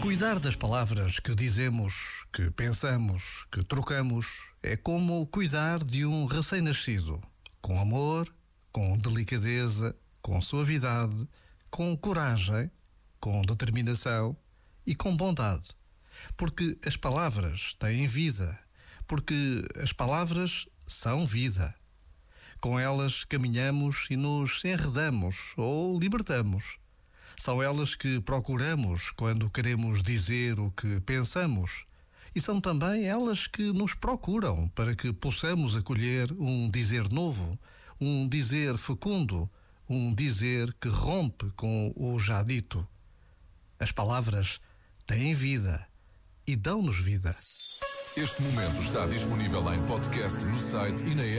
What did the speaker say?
Cuidar das palavras que dizemos, que pensamos, que trocamos, é como cuidar de um recém-nascido. Com amor, com delicadeza, com suavidade, com coragem, com determinação e com bondade. Porque as palavras têm vida. Porque as palavras são vida. Com elas caminhamos e nos enredamos ou libertamos são elas que procuramos quando queremos dizer o que pensamos. E são também elas que nos procuram para que possamos acolher um dizer novo, um dizer fecundo, um dizer que rompe com o já dito. As palavras têm vida e dão-nos vida. Este momento está disponível em podcast no site e na app.